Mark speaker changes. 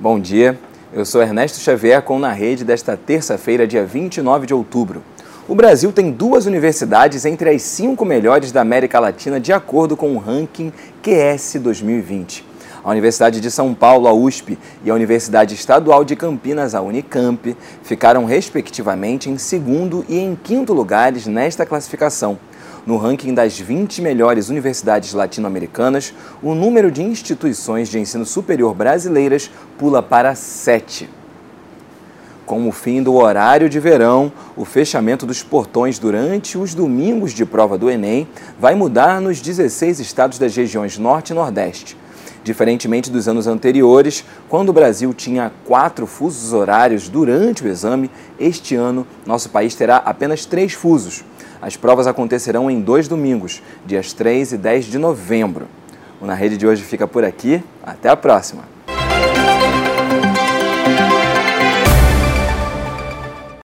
Speaker 1: Bom dia, eu sou Ernesto Xavier com Na Rede desta terça-feira, dia 29 de outubro. O Brasil tem duas universidades entre as cinco melhores da América Latina, de acordo com o ranking QS 2020. A Universidade de São Paulo, a USP, e a Universidade Estadual de Campinas, a Unicamp, ficaram respectivamente em segundo e em quinto lugares nesta classificação. No ranking das 20 melhores universidades latino-americanas, o número de instituições de ensino superior brasileiras pula para 7. Com o fim do horário de verão, o fechamento dos portões durante os domingos de prova do Enem vai mudar nos 16 estados das regiões Norte e Nordeste. Diferentemente dos anos anteriores, quando o Brasil tinha quatro fusos horários durante o exame, este ano nosso país terá apenas três fusos. As provas acontecerão em dois domingos, dias 3 e 10 de novembro. O Na Rede de hoje fica por aqui. Até a próxima!